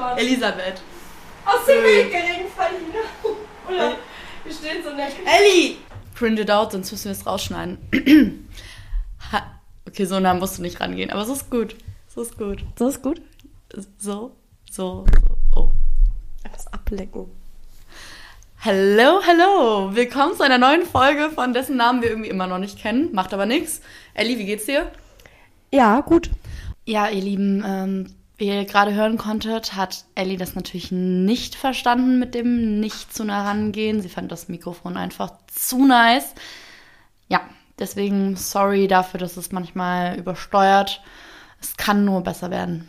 schon. Elisabeth. Aus dem Weg geringt, Verlina. Oder wir stehen so nett. Ellie! Print it out, sonst müssen wir es rausschneiden. Okay, so nah musst du nicht rangehen, aber so ist gut. So ist gut. So ist gut. So, so, so. Oh. Etwas ablecken. Hallo, hallo! Willkommen zu einer neuen Folge, von dessen Namen wir irgendwie immer noch nicht kennen. Macht aber nichts. Ellie, wie geht's dir? Ja, gut. Ja, ihr Lieben, ähm, ihr gerade hören konntet, hat Ellie das natürlich nicht verstanden mit dem nicht zu nah rangehen. Sie fand das Mikrofon einfach zu nice. Ja, deswegen sorry dafür, dass es manchmal übersteuert. Es kann nur besser werden.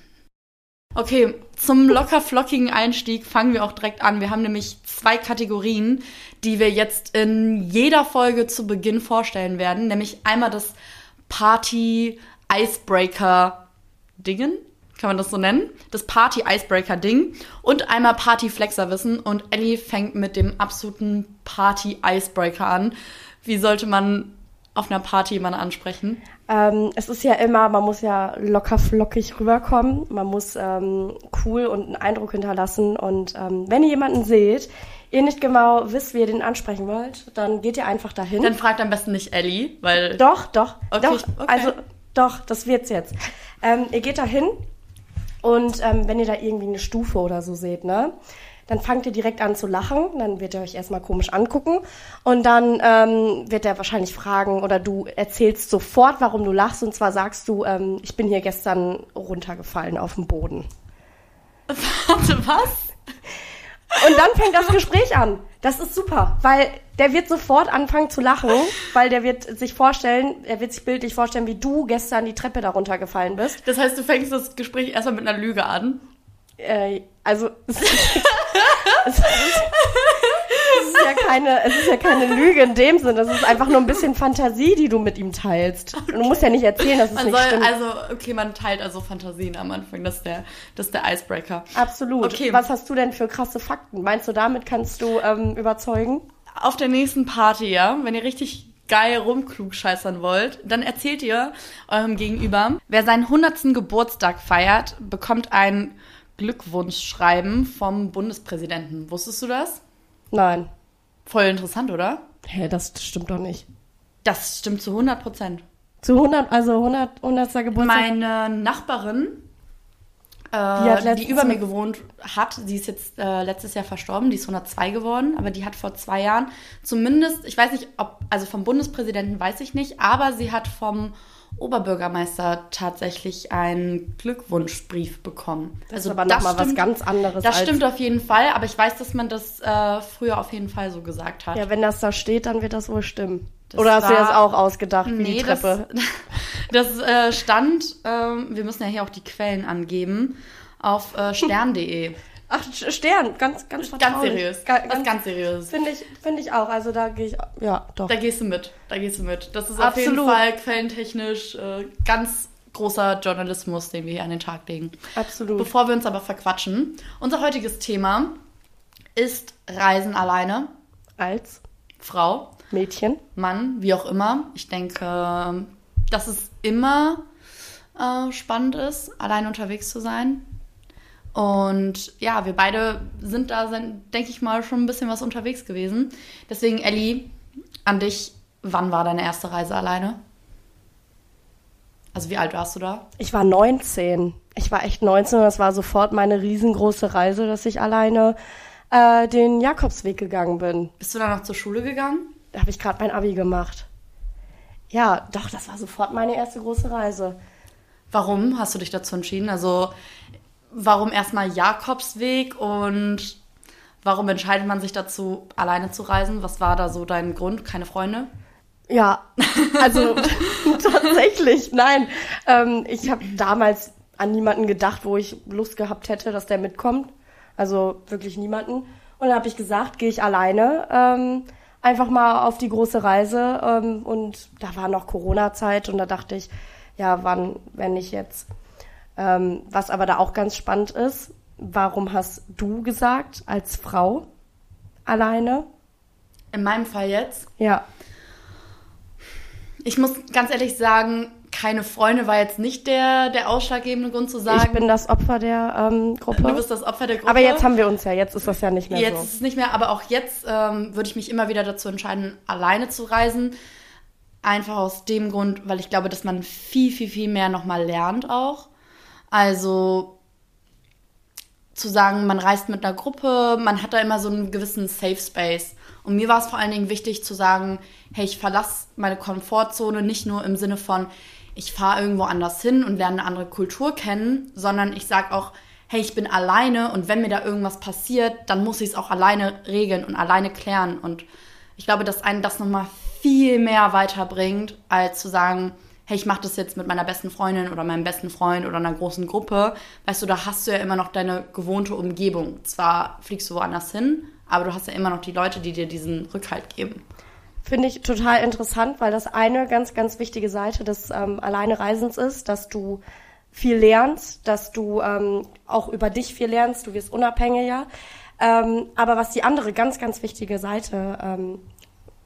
Okay, zum locker flockigen Einstieg fangen wir auch direkt an. Wir haben nämlich zwei Kategorien, die wir jetzt in jeder Folge zu Beginn vorstellen werden. Nämlich einmal das Party Icebreaker Dingen, kann man das so nennen? Das Party Icebreaker Ding und einmal Party Flexer Wissen und Ellie fängt mit dem absoluten Party Icebreaker an. Wie sollte man auf einer Party jemanden ansprechen? Ähm, es ist ja immer, man muss ja locker flockig rüberkommen. Man muss ähm, cool und einen Eindruck hinterlassen. Und ähm, wenn ihr jemanden seht, ihr nicht genau wisst, wie ihr den ansprechen wollt, dann geht ihr einfach dahin. Dann fragt am besten nicht Ellie, weil. Doch, doch, Okay, doch. okay. Also doch, das wird's jetzt. Ähm, ihr geht da hin und ähm, wenn ihr da irgendwie eine Stufe oder so seht, ne, dann fangt ihr direkt an zu lachen. Dann wird er euch erstmal komisch angucken und dann ähm, wird er wahrscheinlich fragen oder du erzählst sofort, warum du lachst und zwar sagst du, ähm, ich bin hier gestern runtergefallen auf den Boden. Warte, was? Und dann fängt das Gespräch an. Das ist super, weil der wird sofort anfangen zu lachen, weil der wird sich vorstellen, er wird sich bildlich vorstellen, wie du gestern die Treppe da runtergefallen bist. Das heißt, du fängst das Gespräch erstmal mit einer Lüge an. Äh, also es es, es ist ja keine, es ist ja keine Lüge in dem Sinn. Das ist einfach nur ein bisschen Fantasie, die du mit ihm teilst. Und du musst ja nicht erzählen, dass es Man nicht soll, stimmt. also, okay, man teilt also Fantasien am Anfang. Das ist der, das ist der Icebreaker. Absolut. Okay. Was hast du denn für krasse Fakten? Meinst du, damit kannst du ähm, überzeugen? Auf der nächsten Party, ja, wenn ihr richtig geil rumklugscheißern wollt, dann erzählt ihr eurem Gegenüber, wer seinen 100. Geburtstag feiert, bekommt ein Glückwunschschreiben vom Bundespräsidenten. Wusstest du das? Nein. Voll interessant, oder? Hä, das stimmt doch nicht. Das stimmt zu 100 Prozent. Zu 100, also 100, 100. Geburtstag. Meine Nachbarin, äh, die, letztens über mir gewohnt hat, die ist jetzt äh, letztes Jahr verstorben, die ist 102 geworden, aber die hat vor zwei Jahren zumindest, ich weiß nicht, ob, also vom Bundespräsidenten weiß ich nicht, aber sie hat vom Oberbürgermeister tatsächlich einen Glückwunschbrief bekommen. das ist aber nochmal was stimmt- ganz anderes. Das stimmt auf jeden Fall, aber ich weiß, dass man das äh, früher auf jeden Fall so gesagt hat. Ja, wenn das da steht, dann wird das wohl stimmen. Das Oder hast du dir war- das auch ausgedacht, wie Nee, die Treppe? das, das äh, stand, ähm, wir müssen ja hier auch die Quellen angeben, auf äh, stern.de. Ach, Stern, ganz, ganz Ganz seriös. Ga- Was ganz seriös. Finde ich, finde ich auch. Also da gehe ich, ja, doch. Da gehst du mit. Da gehst du mit. Das ist auf jeden Absolut. Fall quellentechnisch äh, ganz großer Journalismus, den wir hier an den Tag legen. Absolut. Bevor wir uns aber verquatschen, unser heutiges Thema ist Reisen alleine. Als Frau, Mädchen. Mann, wie auch immer. Ich denke, dass es immer äh, spannend ist, allein unterwegs zu sein. Und ja, wir beide sind da, denke ich mal, schon ein bisschen was unterwegs gewesen. Deswegen, Ellie, an dich, wann war deine erste Reise alleine? Also wie alt warst du da? Ich war 19. Ich war echt 19 und das war sofort meine riesengroße Reise, dass ich alleine äh, den Jakobsweg gegangen bin. Bist du da noch zur Schule gegangen? Da habe ich gerade mein Abi gemacht. Ja, doch, das war sofort meine erste große Reise. Warum hast du dich dazu entschieden? Also warum erstmal Jakobsweg und warum entscheidet man sich dazu, alleine zu reisen? Was war da so dein Grund? Keine Freunde? Ja, also tatsächlich, nein. Ähm, ich habe damals an niemanden gedacht, wo ich Lust gehabt hätte, dass der mitkommt. Also wirklich niemanden. Und dann habe ich gesagt, gehe ich alleine ähm, einfach mal auf die große Reise. Ähm, und da war noch Corona-Zeit und da dachte ich, ja, wann, wenn nicht jetzt. Ähm, was aber da auch ganz spannend ist, warum hast du gesagt, als Frau alleine? In meinem Fall jetzt. Ja. Ich muss ganz ehrlich sagen, keine Freunde war jetzt nicht der, der ausschlaggebende Grund zu sagen. Ich bin das Opfer der ähm, Gruppe. Du bist das Opfer der Gruppe. Aber jetzt haben wir uns ja, jetzt ist das ja nicht mehr jetzt so. Jetzt ist es nicht mehr, aber auch jetzt ähm, würde ich mich immer wieder dazu entscheiden, alleine zu reisen. Einfach aus dem Grund, weil ich glaube, dass man viel, viel, viel mehr nochmal lernt auch. Also zu sagen, man reist mit einer Gruppe, man hat da immer so einen gewissen Safe Space. Und mir war es vor allen Dingen wichtig zu sagen, hey, ich verlasse meine Komfortzone nicht nur im Sinne von, ich fahre irgendwo anders hin und lerne eine andere Kultur kennen, sondern ich sage auch, hey, ich bin alleine und wenn mir da irgendwas passiert, dann muss ich es auch alleine regeln und alleine klären. Und ich glaube, dass einen das nochmal viel mehr weiterbringt, als zu sagen, hey, ich mache das jetzt mit meiner besten Freundin oder meinem besten Freund oder einer großen Gruppe. Weißt du, da hast du ja immer noch deine gewohnte Umgebung. Zwar fliegst du woanders hin, aber du hast ja immer noch die Leute, die dir diesen Rückhalt geben. Finde ich total interessant, weil das eine ganz, ganz wichtige Seite des ähm, Alleinereisens ist, dass du viel lernst, dass du ähm, auch über dich viel lernst, du wirst unabhängiger. Ähm, aber was die andere ganz, ganz wichtige Seite ähm,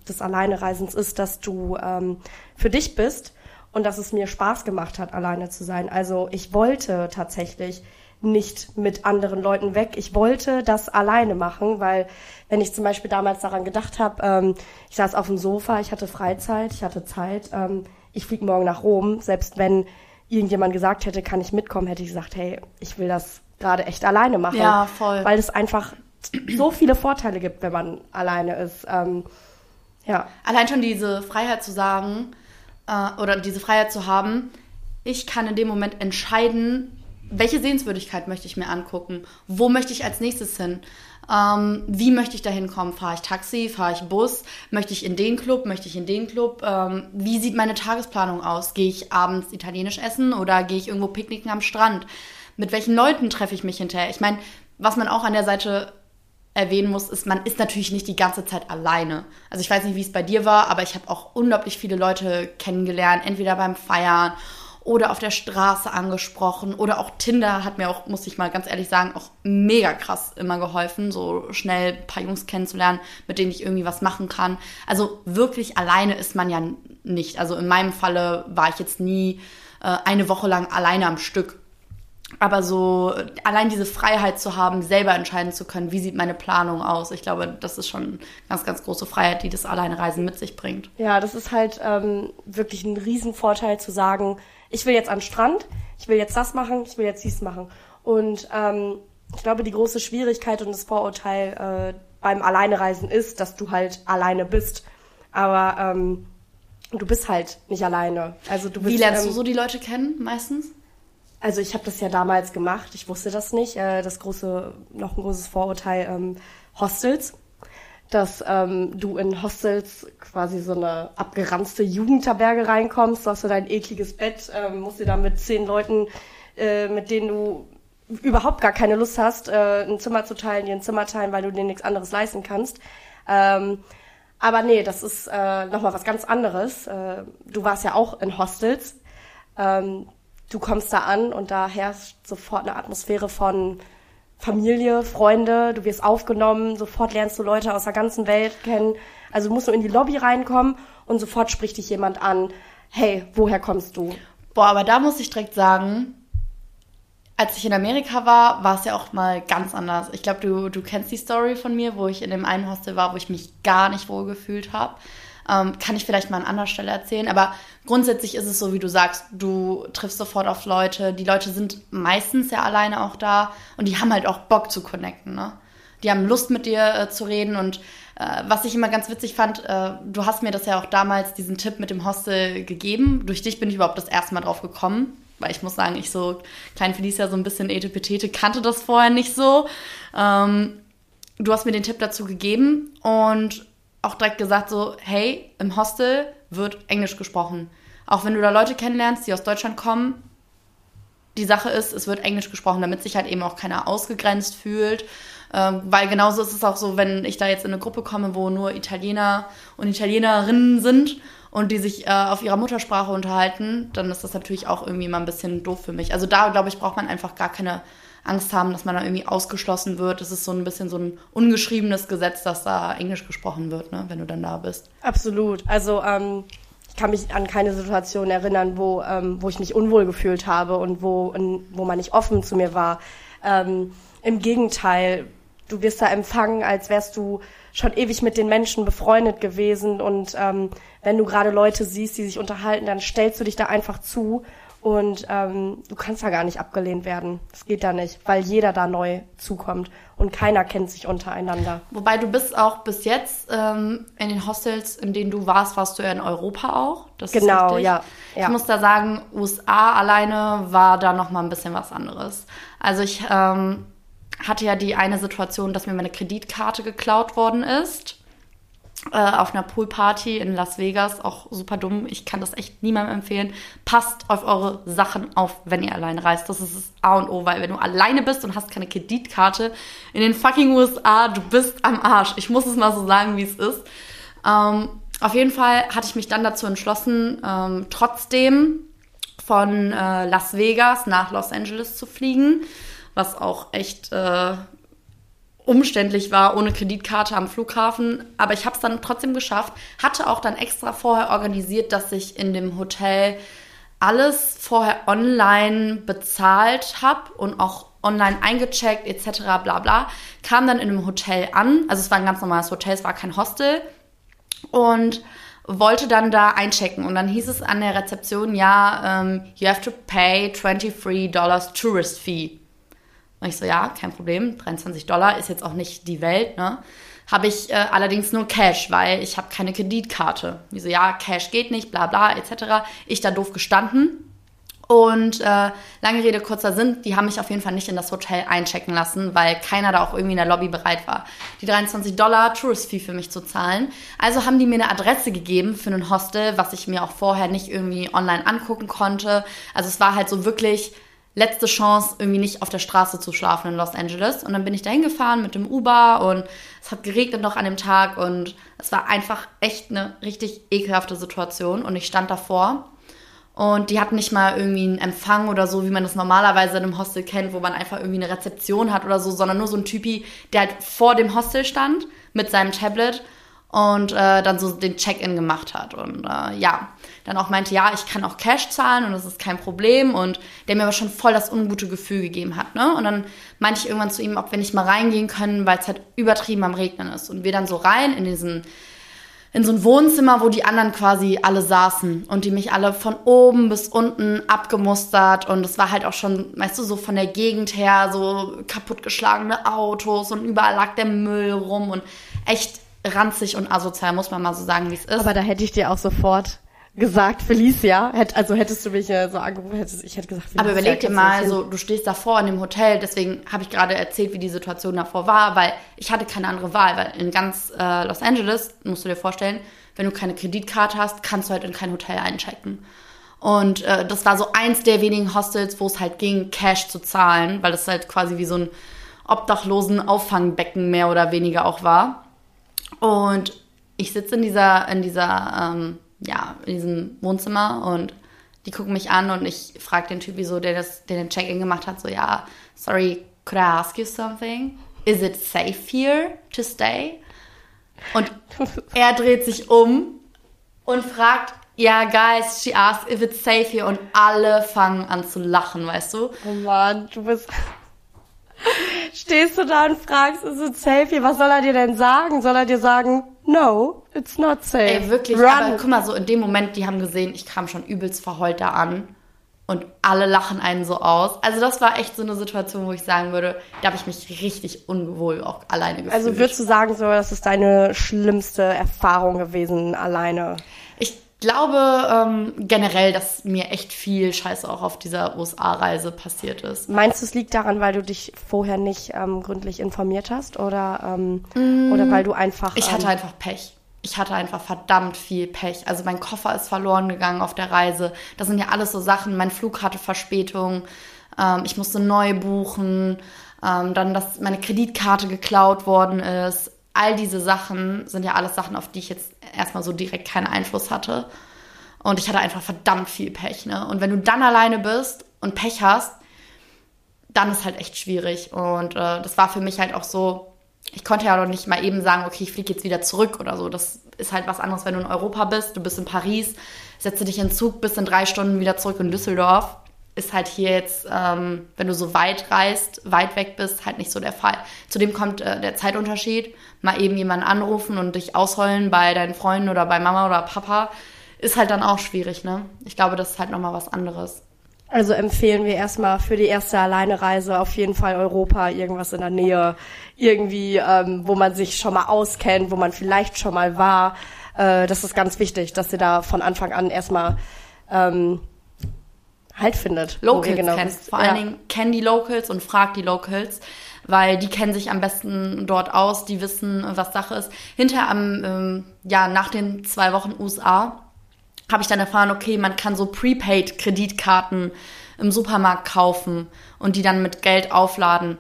des Alleinereisens ist, dass du ähm, für dich bist und dass es mir Spaß gemacht hat, alleine zu sein. Also ich wollte tatsächlich nicht mit anderen Leuten weg. Ich wollte das alleine machen, weil wenn ich zum Beispiel damals daran gedacht habe, ähm, ich saß auf dem Sofa, ich hatte Freizeit, ich hatte Zeit, ähm, ich fliege morgen nach Rom, selbst wenn irgendjemand gesagt hätte, kann ich mitkommen, hätte ich gesagt, hey, ich will das gerade echt alleine machen. Ja, voll. Weil es einfach so viele Vorteile gibt, wenn man alleine ist. Ähm, ja. Allein schon diese Freiheit zu sagen, äh, oder diese Freiheit zu haben, ich kann in dem Moment entscheiden, welche Sehenswürdigkeit möchte ich mir angucken? Wo möchte ich als nächstes hin? Ähm, wie möchte ich da hinkommen? Fahre ich Taxi? Fahre ich Bus? Möchte ich in den Club? Möchte ich in den Club? Ähm, wie sieht meine Tagesplanung aus? Gehe ich abends italienisch essen oder gehe ich irgendwo picknicken am Strand? Mit welchen Leuten treffe ich mich hinterher? Ich meine, was man auch an der Seite erwähnen muss, ist, man ist natürlich nicht die ganze Zeit alleine. Also ich weiß nicht, wie es bei dir war, aber ich habe auch unglaublich viele Leute kennengelernt, entweder beim Feiern oder auf der Straße angesprochen oder auch Tinder hat mir auch, muss ich mal ganz ehrlich sagen, auch mega krass immer geholfen, so schnell ein paar Jungs kennenzulernen, mit denen ich irgendwie was machen kann. Also wirklich alleine ist man ja nicht. Also in meinem Falle war ich jetzt nie äh, eine Woche lang alleine am Stück. Aber so allein diese Freiheit zu haben, selber entscheiden zu können, wie sieht meine Planung aus, ich glaube, das ist schon eine ganz, ganz große Freiheit, die das Alleinereisen mit sich bringt. Ja, das ist halt ähm, wirklich ein Riesenvorteil zu sagen, ich will jetzt an den Strand, ich will jetzt das machen, ich will jetzt dies machen. Und ähm, ich glaube, die große Schwierigkeit und das Vorurteil äh, beim Alleinereisen ist, dass du halt alleine bist. Aber ähm, du bist halt nicht alleine. Also du bist, Wie lernst ähm, du so die Leute kennen meistens? Also ich habe das ja damals gemacht, ich wusste das nicht. Äh, das große, noch ein großes Vorurteil, ähm, Hostels. Dass ähm, du in Hostels quasi so eine abgeranzte Jugendherberge reinkommst, hast du dein ekliges Bett, ähm, musst dir da mit zehn Leuten, äh, mit denen du überhaupt gar keine Lust hast, äh, ein Zimmer zu teilen, dir ein Zimmer teilen, weil du dir nichts anderes leisten kannst. Ähm, aber nee, das ist äh, nochmal was ganz anderes. Äh, du warst ja auch in Hostels. Ähm, du kommst da an und da herrscht sofort eine Atmosphäre von Familie, Freunde, du wirst aufgenommen, sofort lernst du Leute aus der ganzen Welt kennen. Also musst du in die Lobby reinkommen und sofort spricht dich jemand an, hey, woher kommst du? Boah, aber da muss ich direkt sagen, als ich in Amerika war, war es ja auch mal ganz anders. Ich glaube, du, du kennst die Story von mir, wo ich in dem einen Hostel war, wo ich mich gar nicht wohl gefühlt habe. Ähm, kann ich vielleicht mal an anderer Stelle erzählen. Aber grundsätzlich ist es so, wie du sagst, du triffst sofort auf Leute. Die Leute sind meistens ja alleine auch da und die haben halt auch Bock zu connecten. Ne? Die haben Lust mit dir äh, zu reden und äh, was ich immer ganz witzig fand, äh, du hast mir das ja auch damals diesen Tipp mit dem Hostel gegeben. Durch dich bin ich überhaupt das erste Mal drauf gekommen weil ich muss sagen, ich so, klein Felicia, so ein bisschen Etepetete, kannte das vorher nicht so. Ähm, du hast mir den Tipp dazu gegeben und auch direkt gesagt so, hey, im Hostel wird Englisch gesprochen. Auch wenn du da Leute kennenlernst, die aus Deutschland kommen, die Sache ist, es wird Englisch gesprochen, damit sich halt eben auch keiner ausgegrenzt fühlt. Ähm, weil genauso ist es auch so, wenn ich da jetzt in eine Gruppe komme, wo nur Italiener und Italienerinnen sind und die sich äh, auf ihrer Muttersprache unterhalten, dann ist das natürlich auch irgendwie mal ein bisschen doof für mich. Also da, glaube ich, braucht man einfach gar keine Angst haben, dass man da irgendwie ausgeschlossen wird. Es ist so ein bisschen so ein ungeschriebenes Gesetz, dass da Englisch gesprochen wird, ne, wenn du dann da bist. Absolut. Also ähm, ich kann mich an keine Situation erinnern, wo, ähm, wo ich mich unwohl gefühlt habe und wo, in, wo man nicht offen zu mir war. Ähm, Im Gegenteil, du wirst da empfangen, als wärst du schon ewig mit den Menschen befreundet gewesen und ähm, wenn du gerade Leute siehst, die sich unterhalten, dann stellst du dich da einfach zu und ähm, du kannst da gar nicht abgelehnt werden. Das geht da nicht, weil jeder da neu zukommt und keiner kennt sich untereinander. Wobei du bist auch bis jetzt ähm, in den Hostels, in denen du warst, warst du ja in Europa auch. Das genau, ja, ja. Ich muss da sagen, USA alleine war da noch mal ein bisschen was anderes. Also ich ähm, hatte ja die eine Situation, dass mir meine Kreditkarte geklaut worden ist auf einer Poolparty in Las Vegas. Auch super dumm. Ich kann das echt niemandem empfehlen. Passt auf eure Sachen auf, wenn ihr alleine reist. Das ist das A und O, weil wenn du alleine bist und hast keine Kreditkarte in den fucking USA, du bist am Arsch. Ich muss es mal so sagen, wie es ist. Ähm, auf jeden Fall hatte ich mich dann dazu entschlossen, ähm, trotzdem von äh, Las Vegas nach Los Angeles zu fliegen, was auch echt äh, umständlich war, ohne Kreditkarte am Flughafen. Aber ich habe es dann trotzdem geschafft. Hatte auch dann extra vorher organisiert, dass ich in dem Hotel alles vorher online bezahlt habe und auch online eingecheckt etc. bla bla. Kam dann in einem Hotel an. Also es war ein ganz normales Hotel, es war kein Hostel. Und wollte dann da einchecken. Und dann hieß es an der Rezeption, ja, um, ähm, you have to pay 23 Dollars Tourist Fee. Und ich so, ja, kein Problem, 23 Dollar ist jetzt auch nicht die Welt, ne? Habe ich äh, allerdings nur Cash, weil ich habe keine Kreditkarte. Die so, ja, Cash geht nicht, bla bla, etc. Ich da doof gestanden. Und äh, lange Rede, kurzer Sinn, die haben mich auf jeden Fall nicht in das Hotel einchecken lassen, weil keiner da auch irgendwie in der Lobby bereit war, die 23 Dollar Tourist-Fee für mich zu zahlen. Also haben die mir eine Adresse gegeben für ein Hostel, was ich mir auch vorher nicht irgendwie online angucken konnte. Also es war halt so wirklich letzte Chance, irgendwie nicht auf der Straße zu schlafen in Los Angeles. Und dann bin ich da hingefahren mit dem Uber und es hat geregnet noch an dem Tag und es war einfach echt eine richtig ekelhafte Situation und ich stand davor. Und die hatten nicht mal irgendwie einen Empfang oder so, wie man das normalerweise in einem Hostel kennt, wo man einfach irgendwie eine Rezeption hat oder so, sondern nur so ein Typi, der halt vor dem Hostel stand mit seinem Tablet und äh, dann so den Check-in gemacht hat. Und äh, ja, dann auch meinte, ja, ich kann auch Cash zahlen und das ist kein Problem und der mir aber schon voll das ungute Gefühl gegeben hat. Ne? Und dann meinte ich irgendwann zu ihm, ob wir nicht mal reingehen können, weil es halt übertrieben am Regnen ist. Und wir dann so rein in diesen in so ein Wohnzimmer, wo die anderen quasi alle saßen und die mich alle von oben bis unten abgemustert und es war halt auch schon, weißt du, so von der Gegend her so kaputtgeschlagene Autos und überall lag der Müll rum und echt ranzig und asozial, muss man mal so sagen, wie es ist. Aber da hätte ich dir auch sofort gesagt, Felicia, hätt, also hättest du mich äh, so angerufen, hättest, ich hätte gesagt, Felicia. Aber überleg dir mal, so, du stehst davor in dem Hotel, deswegen habe ich gerade erzählt, wie die Situation davor war, weil ich hatte keine andere Wahl, weil in ganz äh, Los Angeles, musst du dir vorstellen, wenn du keine Kreditkarte hast, kannst du halt in kein Hotel einchecken. Und äh, das war so eins der wenigen Hostels, wo es halt ging, Cash zu zahlen, weil das halt quasi wie so ein obdachlosen Auffangbecken mehr oder weniger auch war. Und ich sitze in dieser, in dieser, ähm, ja, in diesem Wohnzimmer und die gucken mich an und ich frage den Typ, wieso der das, der den Check-in gemacht hat, so, ja, sorry, could I ask you something? Is it safe here to stay? Und er dreht sich um und fragt, ja, yeah, guys, she asked if it's safe here und alle fangen an zu lachen, weißt du? Oh Mann, du bist Stehst du da und fragst, ist es safe hier? Was soll er dir denn sagen? Soll er dir sagen, no, it's not safe? Ey, wirklich, Run. aber guck mal, so in dem Moment, die haben gesehen, ich kam schon übelst verheult da an und alle lachen einen so aus. Also das war echt so eine Situation, wo ich sagen würde, da habe ich mich richtig unwohl auch alleine gefühlt. Also würdest du sagen, so, das ist deine schlimmste Erfahrung gewesen, alleine? Ich glaube ähm, generell, dass mir echt viel Scheiße auch auf dieser USA-Reise passiert ist. Meinst du, es liegt daran, weil du dich vorher nicht ähm, gründlich informiert hast oder, ähm, mm, oder weil du einfach. Ich hatte ähm, einfach Pech. Ich hatte einfach verdammt viel Pech. Also mein Koffer ist verloren gegangen auf der Reise. Das sind ja alles so Sachen. Mein Flug hatte Verspätung. Ähm, ich musste neu buchen. Ähm, dann, dass meine Kreditkarte geklaut worden ist all diese Sachen sind ja alles Sachen, auf die ich jetzt erstmal so direkt keinen Einfluss hatte. Und ich hatte einfach verdammt viel Pech. Ne? Und wenn du dann alleine bist und Pech hast, dann ist halt echt schwierig. Und äh, das war für mich halt auch so, ich konnte ja noch nicht mal eben sagen, okay, ich fliege jetzt wieder zurück oder so. Das ist halt was anderes, wenn du in Europa bist, du bist in Paris, setze dich in Zug, bist in drei Stunden wieder zurück in Düsseldorf. Ist halt hier jetzt, ähm, wenn du so weit reist, weit weg bist, halt nicht so der Fall. Zudem kommt äh, der Zeitunterschied. Mal eben jemanden anrufen und dich ausheulen bei deinen Freunden oder bei Mama oder Papa, ist halt dann auch schwierig, ne? Ich glaube, das ist halt nochmal was anderes. Also empfehlen wir erstmal für die erste Alleinereise auf jeden Fall Europa, irgendwas in der Nähe, irgendwie, ähm, wo man sich schon mal auskennt, wo man vielleicht schon mal war. Äh, das ist ganz wichtig, dass ihr da von Anfang an erstmal ähm, Halt findet. Locals genau kennst. Vor ja. allen Dingen kenn die Locals und frag die Locals, weil die kennen sich am besten dort aus, die wissen, was Sache ist. Hinter am, ähm, ja, nach den zwei Wochen USA habe ich dann erfahren, okay, man kann so Prepaid-Kreditkarten im Supermarkt kaufen und die dann mit Geld aufladen.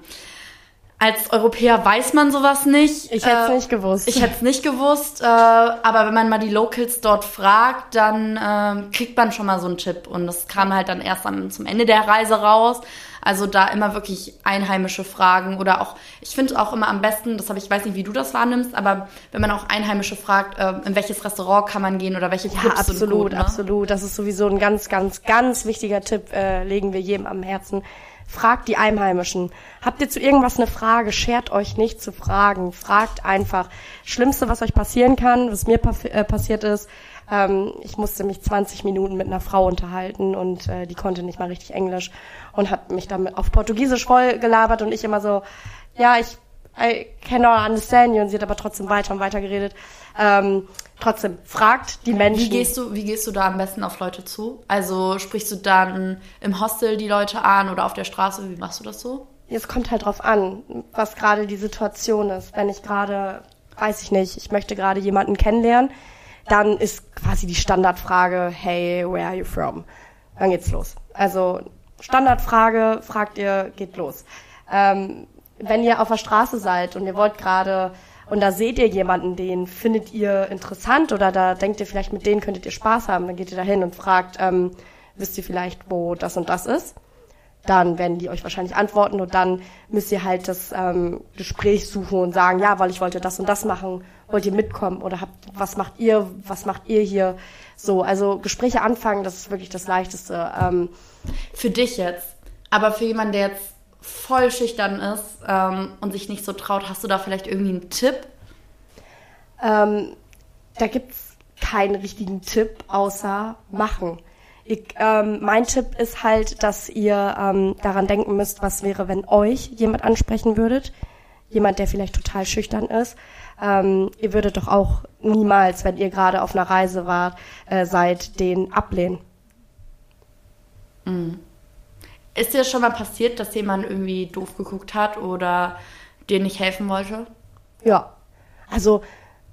Als Europäer weiß man sowas nicht. Ich hätte es äh, nicht gewusst. Ich hätte es nicht gewusst, äh, aber wenn man mal die Locals dort fragt, dann äh, kriegt man schon mal so einen Tipp. Und das kam halt dann erst am, zum Ende der Reise raus. Also da immer wirklich einheimische Fragen oder auch, ich finde auch immer am besten, das habe ich, weiß nicht, wie du das wahrnimmst, aber wenn man auch Einheimische fragt, äh, in welches Restaurant kann man gehen oder welche Clubs ja, absolut, gut, ne? absolut. Das ist sowieso ein ganz, ganz, ganz wichtiger Tipp, äh, legen wir jedem am Herzen Fragt die Einheimischen. Habt ihr zu irgendwas eine Frage? Schert euch nicht zu fragen. Fragt einfach. Schlimmste, was euch passieren kann, was mir äh, passiert ist, ähm, ich musste mich 20 Minuten mit einer Frau unterhalten und äh, die konnte nicht mal richtig Englisch und hat mich damit auf Portugiesisch voll gelabert und ich immer so, ja, ich I cannot understand you und sie hat aber trotzdem weiter und weiter geredet. Ähm, trotzdem, fragt die Menschen. Wie gehst du, wie gehst du da am besten auf Leute zu? Also sprichst du dann im Hostel die Leute an oder auf der Straße? Wie machst du das so? Es kommt halt drauf an, was gerade die Situation ist. Wenn ich gerade, weiß ich nicht, ich möchte gerade jemanden kennenlernen, dann ist quasi die Standardfrage, hey, where are you from? Dann geht's los. Also Standardfrage, fragt ihr, geht los. Ähm, wenn ihr auf der Straße seid und ihr wollt gerade und da seht ihr jemanden, den findet ihr interessant oder da denkt ihr vielleicht, mit denen könntet ihr Spaß haben, dann geht ihr da hin und fragt, ähm, wisst ihr vielleicht, wo das und das ist? Dann werden die euch wahrscheinlich antworten und dann müsst ihr halt das ähm, Gespräch suchen und sagen, ja, weil ich wollte das und das machen, wollt ihr mitkommen oder habt, was macht ihr, was macht ihr hier? So, also Gespräche anfangen, das ist wirklich das Leichteste. Ähm, für dich jetzt, aber für jemanden, der jetzt voll schüchtern ist ähm, und sich nicht so traut, hast du da vielleicht irgendwie einen Tipp? Ähm, da gibt's keinen richtigen Tipp, außer machen. Ich, ähm, mein Tipp ist halt, dass ihr ähm, daran denken müsst, was wäre, wenn euch jemand ansprechen würdet. Jemand, der vielleicht total schüchtern ist. Ähm, ihr würdet doch auch niemals, wenn ihr gerade auf einer Reise wart, äh, seid, den ablehnen. Mhm. Ist dir schon mal passiert, dass jemand irgendwie doof geguckt hat oder dir nicht helfen wollte? Ja. Also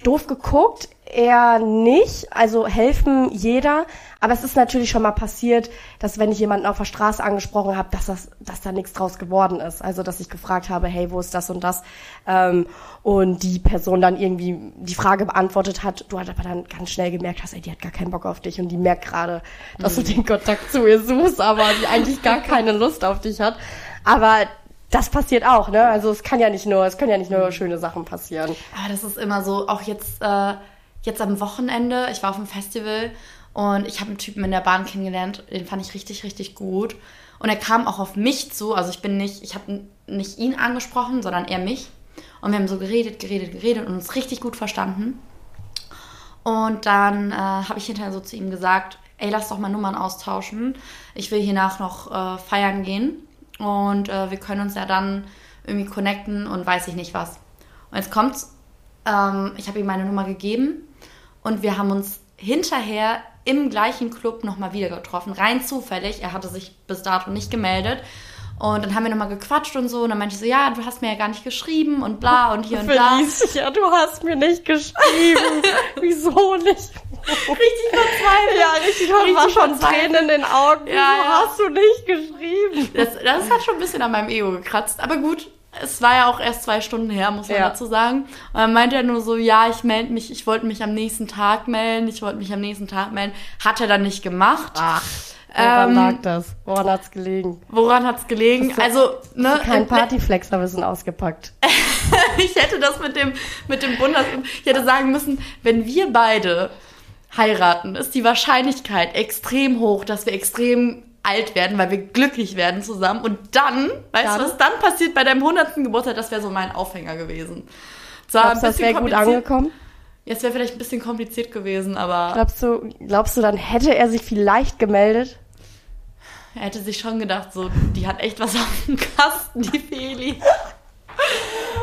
doof geguckt, eher nicht. Also helfen jeder. Aber es ist natürlich schon mal passiert, dass wenn ich jemanden auf der Straße angesprochen habe, dass das, dass da nichts draus geworden ist. Also dass ich gefragt habe, hey, wo ist das und das? Ähm, und die Person dann irgendwie die Frage beantwortet hat. Du hast aber dann ganz schnell gemerkt hast, ey, die hat gar keinen Bock auf dich und die merkt gerade, dass mhm. du den Kontakt zu ihr suchst, aber die eigentlich gar keine Lust auf dich hat. Aber das passiert auch, ne? Also es kann ja nicht nur, es können ja nicht nur mhm. schöne Sachen passieren. Aber das ist immer so, auch jetzt, äh, jetzt am Wochenende, ich war auf einem Festival und ich habe einen Typen in der Bahn kennengelernt, den fand ich richtig, richtig gut. Und er kam auch auf mich zu, also ich bin nicht, ich habe nicht ihn angesprochen, sondern er mich. Und wir haben so geredet, geredet, geredet und uns richtig gut verstanden. Und dann äh, habe ich hinterher so zu ihm gesagt, ey, lass doch mal Nummern austauschen. Ich will hiernach noch äh, feiern gehen. Und äh, wir können uns ja dann irgendwie connecten und weiß ich nicht was. Und jetzt kommt's, ähm, ich habe ihm meine Nummer gegeben und wir haben uns hinterher im gleichen Club nochmal wieder getroffen, rein zufällig. Er hatte sich bis dato nicht gemeldet. Und dann haben wir nochmal gequatscht und so. Und dann meinte ich so, ja, du hast mir ja gar nicht geschrieben und bla und hier und da. Ja, du hast mir nicht geschrieben. Wieso nicht? richtig verzweifelt. Ja, richtig, richtig war schon Tränen in den Augen. Ja, Wieso ja. hast du nicht geschrieben? Das, das hat schon ein bisschen an meinem Ego gekratzt. Aber gut, es war ja auch erst zwei Stunden her, muss man ja. dazu sagen. Und dann meinte er nur so, ja, ich melde mich, ich wollte mich am nächsten Tag melden, ich wollte mich am nächsten Tag melden. Hat er dann nicht gemacht. Ach. Woran Ähm, lag das? Woran hat's gelegen? Woran hat's gelegen? Du- Also, ne, Kein äh, Partyflexer-Wissen ausgepackt. ich hätte das mit dem, mit dem Bundes... Ich hätte sagen müssen, wenn wir beide heiraten, ist die Wahrscheinlichkeit extrem hoch, dass wir extrem alt werden, weil wir glücklich werden zusammen. Und dann, weißt Dann? du, was dann passiert bei deinem 100. Geburtstag? Das wäre so mein Aufhänger gewesen. Zwar Glaubst das wäre gut angekommen? Ja, es wäre vielleicht ein bisschen kompliziert gewesen, aber Glaubst du, glaubst du, dann hätte er sich vielleicht gemeldet? Er hätte sich schon gedacht, so, die hat echt was auf dem Kasten, die Feli.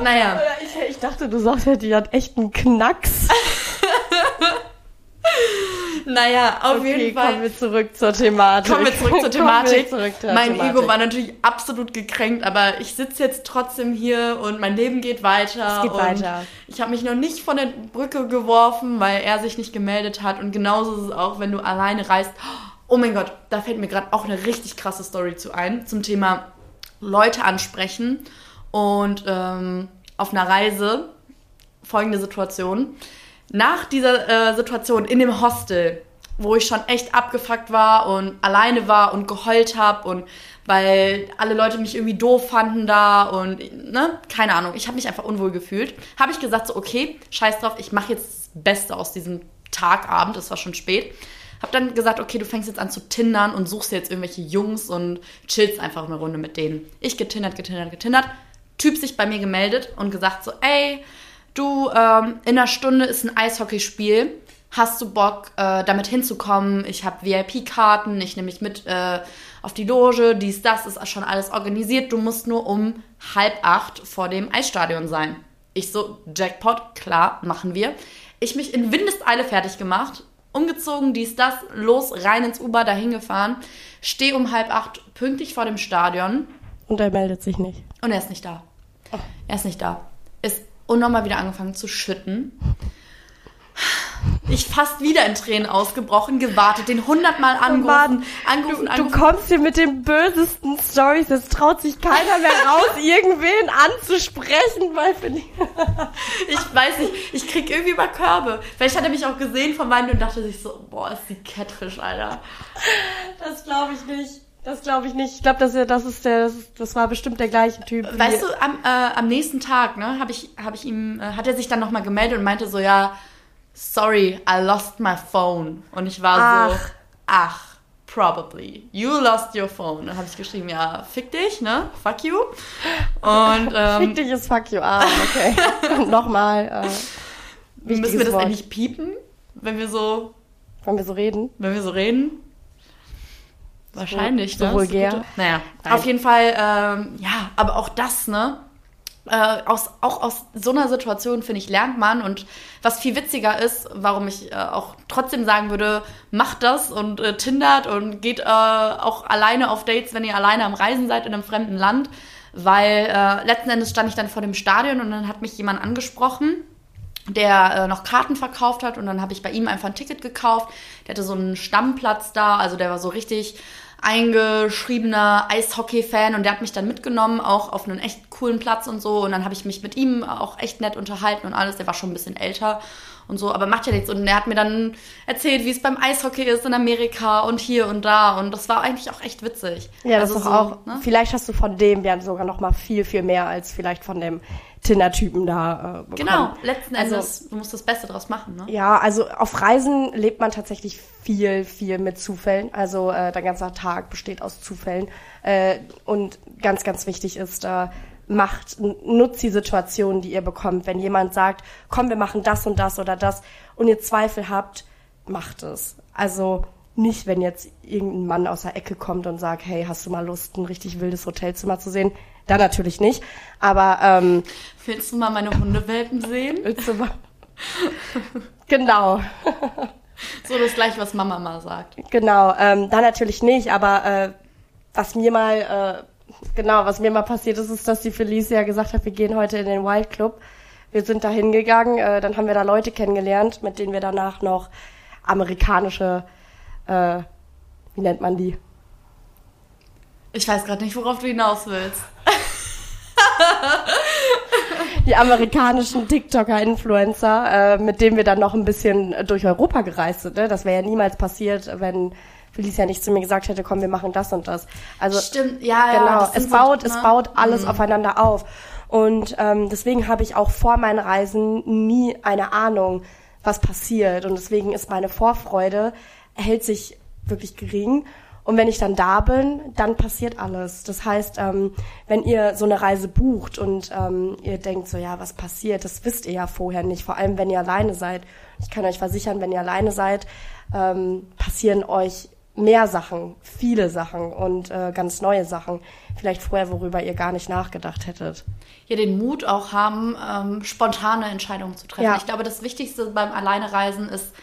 naja, Ich, ich dachte, du sagst ja, die hat echt einen Knacks. naja, auf okay, jeden Fall. kommen wir zurück zur Thematik. Kommen wir zurück zur Thematik. zurück zur mein Thematik. Ego war natürlich absolut gekränkt, aber ich sitze jetzt trotzdem hier und mein Leben geht weiter. Es geht und weiter. Ich habe mich noch nicht von der Brücke geworfen, weil er sich nicht gemeldet hat. Und genauso ist es auch, wenn du alleine reist. Oh mein Gott, da fällt mir gerade auch eine richtig krasse Story zu ein zum Thema Leute ansprechen und ähm, auf einer Reise folgende Situation. Nach dieser äh, Situation in dem Hostel, wo ich schon echt abgefuckt war und alleine war und geheult habe und weil alle Leute mich irgendwie doof fanden da und ne, keine Ahnung, ich habe mich einfach unwohl gefühlt, habe ich gesagt so okay, scheiß drauf, ich mache jetzt das Beste aus diesem Tagabend, es war schon spät. Hab dann gesagt, okay, du fängst jetzt an zu tindern und suchst jetzt irgendwelche Jungs und chillst einfach eine Runde mit denen. Ich getindert, getindert, getindert. Typ sich bei mir gemeldet und gesagt so, ey, du, ähm, in einer Stunde ist ein Eishockeyspiel. Hast du Bock, äh, damit hinzukommen? Ich habe VIP-Karten, ich nehme mich mit äh, auf die Loge, dies, das ist schon alles organisiert. Du musst nur um halb acht vor dem Eisstadion sein. Ich so, Jackpot, klar, machen wir. Ich mich in Windeseile fertig gemacht, umgezogen, dies, das, los, rein ins Uber, dahin gefahren, stehe um halb acht pünktlich vor dem Stadion Und er meldet sich nicht. und er ist nicht da. Er ist nicht da. Ist unnormal wieder angefangen zu schütten. Ich fast wieder in Tränen ausgebrochen, gewartet, den hundertmal angerufen, Mann, angerufen, Du angerufen. kommst hier mit den bösesten Stories. Es traut sich keiner mehr raus, irgendwen anzusprechen, weil für die Ich weiß nicht, ich krieg irgendwie über Körbe. Vielleicht hat er mich auch gesehen von meinen und dachte sich so, boah, ist die Catfish, Alter. Das glaube ich nicht. Das glaube ich nicht. Ich glaube, das, das ist der, das, ist, das war bestimmt der gleiche Typ. Weißt du, am, äh, am nächsten Tag, ne, habe ich, hab ich ihm, äh, hat er sich dann nochmal gemeldet und meinte so, ja, sorry, I lost my phone. Und ich war so, Ach. ach, probably. You lost your phone. Dann habe ich geschrieben, ja, fick dich, ne, fuck you. Und ähm, Fick dich ist fuck you. Ah, okay. Und Nochmal. Äh, müssen wir das Wort. eigentlich piepen, wenn wir so, Wollen wir so reden? wenn wir so reden? Wahrscheinlich, so ne? vulgär? gute- Naja, Nein. auf jeden Fall, ähm, ja, aber auch das, ne? Äh, aus, auch aus so einer Situation, finde ich, lernt man. Und was viel witziger ist, warum ich äh, auch trotzdem sagen würde, macht das und äh, tindert und geht äh, auch alleine auf Dates, wenn ihr alleine am Reisen seid in einem fremden Land. Weil äh, letzten Endes stand ich dann vor dem Stadion und dann hat mich jemand angesprochen der äh, noch Karten verkauft hat und dann habe ich bei ihm einfach ein Ticket gekauft. Der hatte so einen Stammplatz da, also der war so richtig eingeschriebener Eishockey-Fan und der hat mich dann mitgenommen, auch auf einen echt coolen Platz und so. Und dann habe ich mich mit ihm auch echt nett unterhalten und alles. Der war schon ein bisschen älter und so, aber macht ja nichts. Und er hat mir dann erzählt, wie es beim Eishockey ist in Amerika und hier und da. Und das war eigentlich auch echt witzig. Ja, das Also ist doch so, auch. ne? Vielleicht hast du von dem ja sogar noch mal viel, viel mehr als vielleicht von dem Tinder-Typen da äh, bekommen. Genau, letzten Also- Endes, du musst das Beste draus machen, ne? Ja, also auf Reisen lebt man tatsächlich viel, viel mit Zufällen. Also äh, der ganze Tag besteht aus Zufällen. Äh, und ganz, ganz wichtig ist, äh, macht, nutzt die Situation, die ihr bekommt. Wenn jemand sagt, komm, wir machen das und das oder das und ihr Zweifel habt, macht es. Also nicht, wenn jetzt irgendein Mann aus der Ecke kommt und sagt, hey, hast du mal Lust, ein richtig wildes Hotelzimmer zu sehen? Da natürlich nicht. Aber ähm, Willst du mal meine Hundewelpen sehen? willst du mal genau. So das gleiche, was Mama mal sagt. Genau, ähm, da natürlich nicht, aber äh, was mir mal, äh, genau, was mir mal passiert ist, ist, dass die Felicia gesagt hat, wir gehen heute in den Wild Club. Wir sind da hingegangen, äh, dann haben wir da Leute kennengelernt, mit denen wir danach noch amerikanische, äh, wie nennt man die? Ich weiß gerade nicht, worauf du hinaus willst. Die amerikanischen TikToker-Influencer, äh, mit denen wir dann noch ein bisschen durch Europa gereist sind. Ne? Das wäre ja niemals passiert, wenn Felicia nicht zu mir gesagt hätte, komm, wir machen das und das. Also Stimmt, ja, ja. genau, sind es so, baut, ne? es baut alles Mhm. aufeinander auf. Und ähm, deswegen habe ich auch vor meinen Reisen nie eine Ahnung, was passiert. Und deswegen ist meine Vorfreude, hält sich wirklich gering. Und wenn ich dann da bin, dann passiert alles. Das heißt, ähm, wenn ihr so eine Reise bucht und ähm, ihr denkt so, ja, was passiert, das wisst ihr ja vorher nicht. Vor allem, wenn ihr alleine seid. Ich kann euch versichern, wenn ihr alleine seid, ähm, passieren euch mehr Sachen, viele Sachen und äh, ganz neue Sachen. Vielleicht vorher, worüber ihr gar nicht nachgedacht hättet. ja, den Mut auch haben, ähm, spontane Entscheidungen zu treffen. Ja. Ich glaube, das Wichtigste beim Alleinereisen ist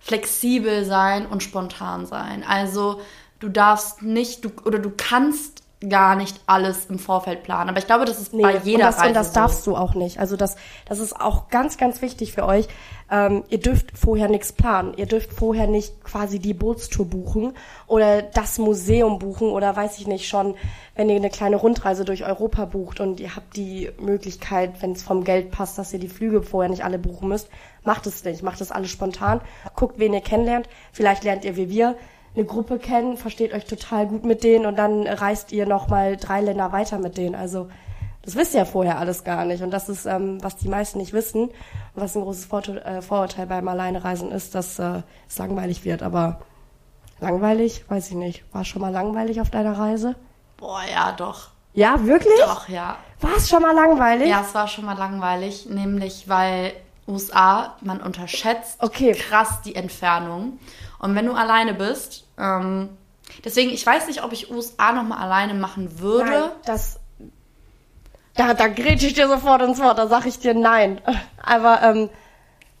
flexibel sein und spontan sein. Also du darfst nicht, du, oder du kannst gar nicht alles im Vorfeld planen. Aber ich glaube, das ist bei jeder und das, Reise und das so. darfst du auch nicht. Also das, das ist auch ganz, ganz wichtig für euch. Ähm, ihr dürft vorher nichts planen. Ihr dürft vorher nicht quasi die Bootstour buchen oder das Museum buchen oder weiß ich nicht schon, wenn ihr eine kleine Rundreise durch Europa bucht und ihr habt die Möglichkeit, wenn es vom Geld passt, dass ihr die Flüge vorher nicht alle buchen müsst, macht es nicht. Macht es alles spontan. Guckt, wen ihr kennenlernt. Vielleicht lernt ihr wie wir eine Gruppe kennen, versteht euch total gut mit denen und dann reist ihr noch mal drei Länder weiter mit denen. Also das wisst ihr ja vorher alles gar nicht und das ist, ähm, was die meisten nicht wissen und was ein großes Vorteil, äh, Vorurteil beim Alleinereisen ist, dass äh, es langweilig wird. Aber langweilig, weiß ich nicht. War es schon mal langweilig auf deiner Reise? Boah, ja, doch. Ja, wirklich? Doch, ja. War es schon mal langweilig? Ja, es war schon mal langweilig, nämlich weil USA, man unterschätzt Okay. krass die Entfernung. Und wenn du alleine bist, ähm, deswegen, ich weiß nicht, ob ich USA nochmal alleine machen würde. Nein, das. Da, da grätsche ich dir sofort ins Wort, da sag ich dir nein. Aber ähm,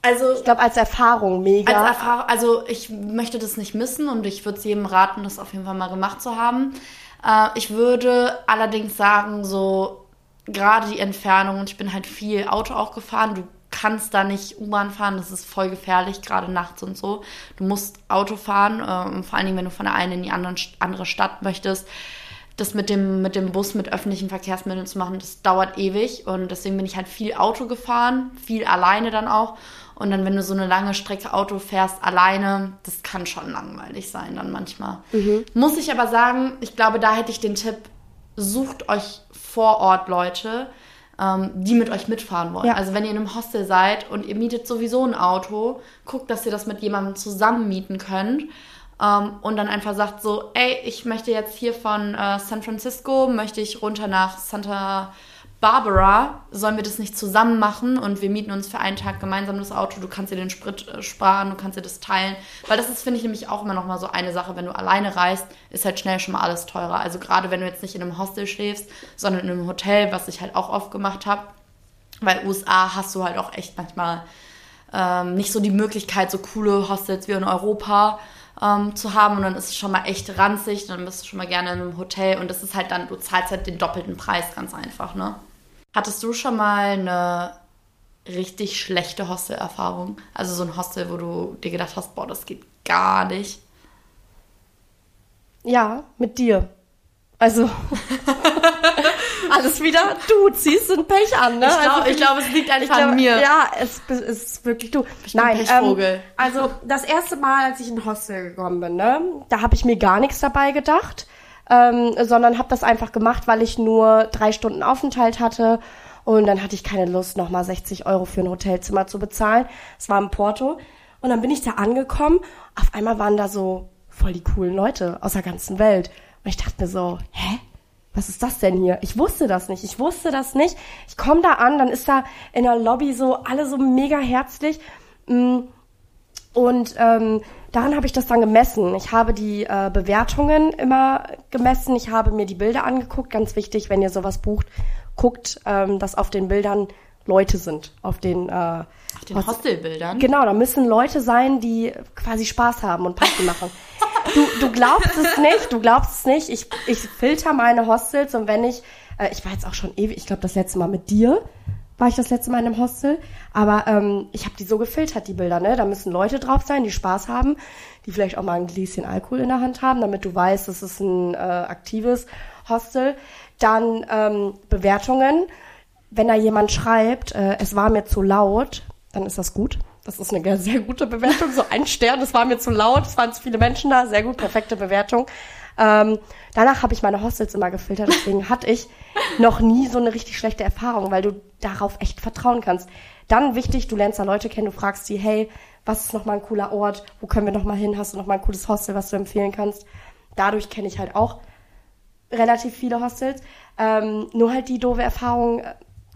Also, ich glaube, als Erfahrung mega. als Erfahrung, also ich möchte das nicht missen und ich würde es jedem raten, das auf jeden Fall mal gemacht zu haben. Äh, ich würde allerdings sagen, so gerade die Entfernung, und ich bin halt viel Auto auch gefahren, du kannst da nicht U-Bahn fahren, das ist voll gefährlich, gerade nachts und so. Du musst Auto fahren, äh, vor allen Dingen, wenn du von der einen in die anderen, andere Stadt möchtest. Das mit dem, mit dem Bus, mit öffentlichen Verkehrsmitteln zu machen, das dauert ewig. Und deswegen bin ich halt viel Auto gefahren, viel alleine dann auch. Und dann, wenn du so eine lange Strecke Auto fährst, alleine, das kann schon langweilig sein dann manchmal. Muss ich aber sagen, ich glaube, da hätte ich den Tipp, sucht euch vor Ort Leute, die mit euch mitfahren wollen. Ja. Also wenn ihr in einem Hostel seid und ihr mietet sowieso ein Auto, guckt, dass ihr das mit jemandem zusammen mieten könnt. Ähm, und dann einfach sagt so, ey, ich möchte jetzt hier von äh, San Francisco, möchte ich runter nach Santa Barbara, sollen wir das nicht zusammen machen und wir mieten uns für einen Tag gemeinsam das Auto, du kannst dir den Sprit äh, sparen, du kannst dir das teilen, weil das ist, finde ich, nämlich auch immer noch mal so eine Sache, wenn du alleine reist, ist halt schnell schon mal alles teurer. Also gerade wenn du jetzt nicht in einem Hostel schläfst, sondern in einem Hotel, was ich halt auch oft gemacht habe, weil USA hast du halt auch echt manchmal ähm, nicht so die Möglichkeit, so coole Hostels wie in Europa ähm, zu haben. Und dann ist es schon mal echt ranzig. Dann bist du schon mal gerne in einem Hotel. Und das ist halt dann, du zahlst halt den doppelten Preis ganz einfach, ne? Hattest du schon mal eine richtig schlechte Hostelerfahrung? Also so ein Hostel, wo du dir gedacht hast, boah, das geht gar nicht. Ja, mit dir. Also alles wieder du ziehst ein Pech an, ne? Ich glaube, also, ich glaub, es liegt ich einfach glaube, an mir. Ja, es, es ist wirklich du. bin ein Pechvogel. Ähm, also das erste Mal, als ich in ein Hostel gekommen bin, ne, da habe ich mir gar nichts dabei gedacht, ähm, sondern habe das einfach gemacht, weil ich nur drei Stunden Aufenthalt hatte und dann hatte ich keine Lust, nochmal 60 Euro für ein Hotelzimmer zu bezahlen. Es war in Porto und dann bin ich da angekommen. Auf einmal waren da so voll die coolen Leute aus der ganzen Welt und ich dachte mir so, hä? was ist das denn hier? Ich wusste das nicht. Ich wusste das nicht. Ich komme da an, dann ist da in der Lobby so alle so mega herzlich. Mm, Und ähm, daran habe ich das dann gemessen. Ich habe die äh, Bewertungen immer gemessen. Ich habe mir die Bilder angeguckt. Ganz wichtig, wenn ihr sowas bucht, guckt, ähm, dass auf den Bildern Leute sind. Auf den, äh, Auf den Hostelbildern. Genau, da müssen Leute sein, die quasi Spaß haben und Party machen. Du, du glaubst es nicht, du glaubst es nicht. Ich, ich filter meine Hostels und wenn ich, äh, ich war jetzt auch schon ewig, ich glaube das letzte Mal mit dir, war ich das letzte Mal in einem Hostel, aber ähm, ich habe die so gefiltert, die Bilder, ne? Da müssen Leute drauf sein, die Spaß haben, die vielleicht auch mal ein Gläschen Alkohol in der Hand haben, damit du weißt, es ist ein äh, aktives Hostel. Dann ähm, Bewertungen. Wenn da jemand schreibt, äh, es war mir zu laut, dann ist das gut. das ist eine sehr gute Bewertung. So ein Stern, das war mir zu laut, es waren zu viele Menschen da. Sehr gut, perfekte Bewertung. Ähm, danach habe ich meine Hostels immer gefiltert, deswegen hatte ich noch nie so eine richtig schlechte Erfahrung, weil du darauf echt vertrauen kannst. Dann wichtig, du lernst da Leute kennen, du fragst sie, hey, was ist nochmal ein cooler Ort? Wo können wir nochmal hin? Hast du nochmal ein cooles Hostel, was du empfehlen kannst? Dadurch kenne ich halt auch relativ viele Hostels. Ähm, nur halt die doofe Erfahrung,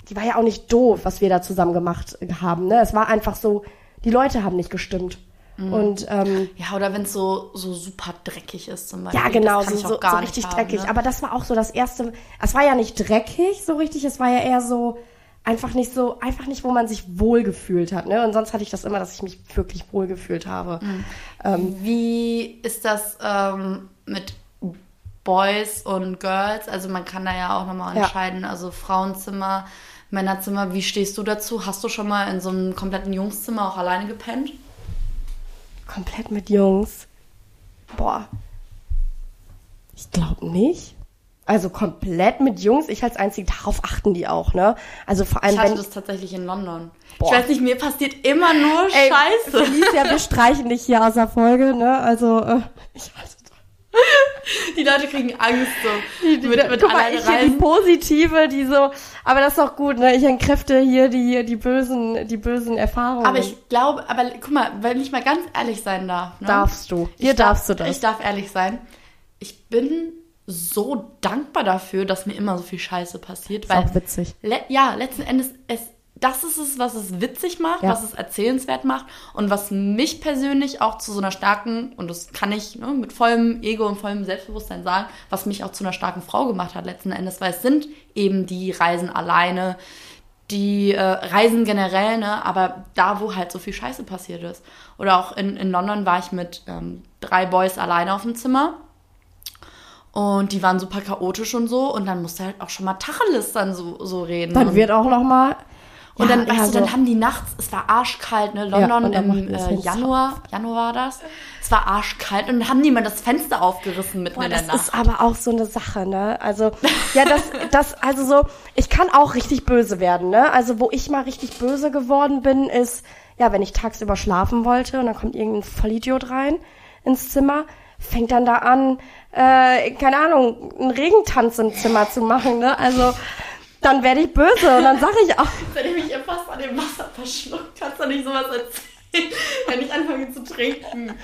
die war ja auch nicht doof, was wir da zusammen gemacht haben. Ne? Es war einfach so, die Leute haben nicht gestimmt. Mhm. Und ähm, ja, oder wenn es so so super dreckig ist zum Beispiel. Ja, genau, so, so, so richtig haben, dreckig. Ne? Aber das war auch so das erste. Es war ja nicht dreckig so richtig. Es war ja eher so einfach nicht so einfach nicht, wo man sich wohl gefühlt hat. Ne? Und sonst hatte ich das immer, dass ich mich wirklich wohl gefühlt habe. Mhm. Ähm, Wie ist das ähm, mit Boys und Girls? Also man kann da ja auch nochmal entscheiden. Ja. Also Frauenzimmer. Männerzimmer, wie stehst du dazu? Hast du schon mal in so einem kompletten Jungszimmer auch alleine gepennt? Komplett mit Jungs. Boah. Ich glaube nicht. Also komplett mit Jungs, ich als Einzige, darauf achten die auch, ne? Also vor allem. Ich hatte wenn, das tatsächlich in London. Boah. Ich weiß nicht, mir passiert immer nur Ey, Scheiße. Felicia, wir streichen dich hier aus der Folge, ne? Also, äh, ich weiß die Leute kriegen Angst so. Die, die, mit, mit guck mal, ich hier die positive, die so, aber das ist doch gut, ne? Ich entkräfte hier die, die bösen, die bösen Erfahrungen. Aber ich glaube, aber guck mal, wenn ich mal ganz ehrlich sein darf. Ne? Darfst du. Hier darfst darf, du das. Ich darf ehrlich sein. Ich bin so dankbar dafür, dass mir immer so viel Scheiße passiert. Ist weil, auch witzig. Le ja, letzten Endes, es das ist es, was es witzig macht, ja. was es erzählenswert macht und was mich persönlich auch zu so einer starken, und das kann ich ne, mit vollem Ego und vollem Selbstbewusstsein sagen, was mich auch zu einer starken Frau gemacht hat letzten Endes, weil es sind eben die Reisen alleine, die äh, Reisen generell, ne, aber da, wo halt so viel Scheiße passiert ist. Oder auch in, in London war ich mit ähm, drei Boys alleine auf dem Zimmer. Und die waren super chaotisch und so. Und dann musste halt auch schon mal Tacheles dann so, so reden. Dann wird auch noch mal und ja, dann, weißt du, dann haben die nachts, es war arschkalt, ne? London ja, im äh, Januar, Januar war das. Es war arschkalt und dann haben die mal das Fenster aufgerissen mitten Boah, in der Nacht. Das ist aber auch so eine Sache, ne? Also, ja, das, das, also so, ich kann auch richtig böse werden, ne? Also, wo ich mal richtig böse geworden bin, ist, ja, wenn ich tagsüber schlafen wollte und dann kommt irgendein Vollidiot rein ins Zimmer, fängt dann da an, äh, keine Ahnung, einen Regentanz im Zimmer zu machen, ne? Also, dann werde ich böse und dann sage ich auch. Wenn ich mich fast an dem Wasser verschluckt, kannst du nicht sowas erzählen, wenn ich anfange zu trinken.